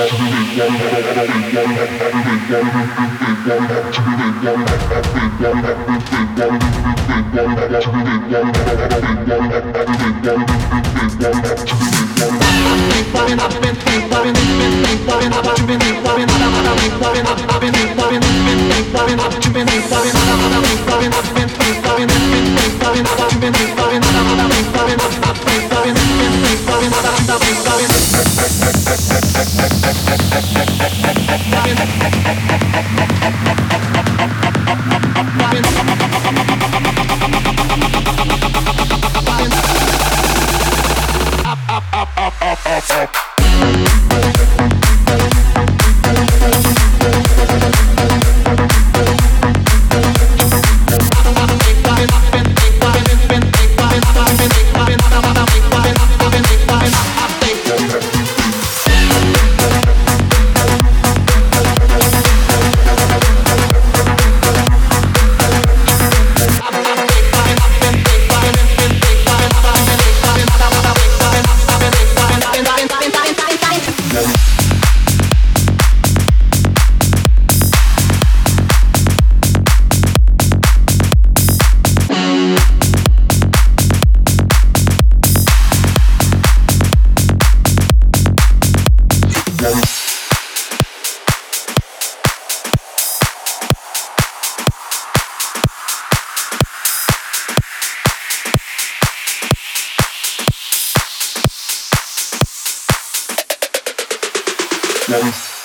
I've been Tschüss.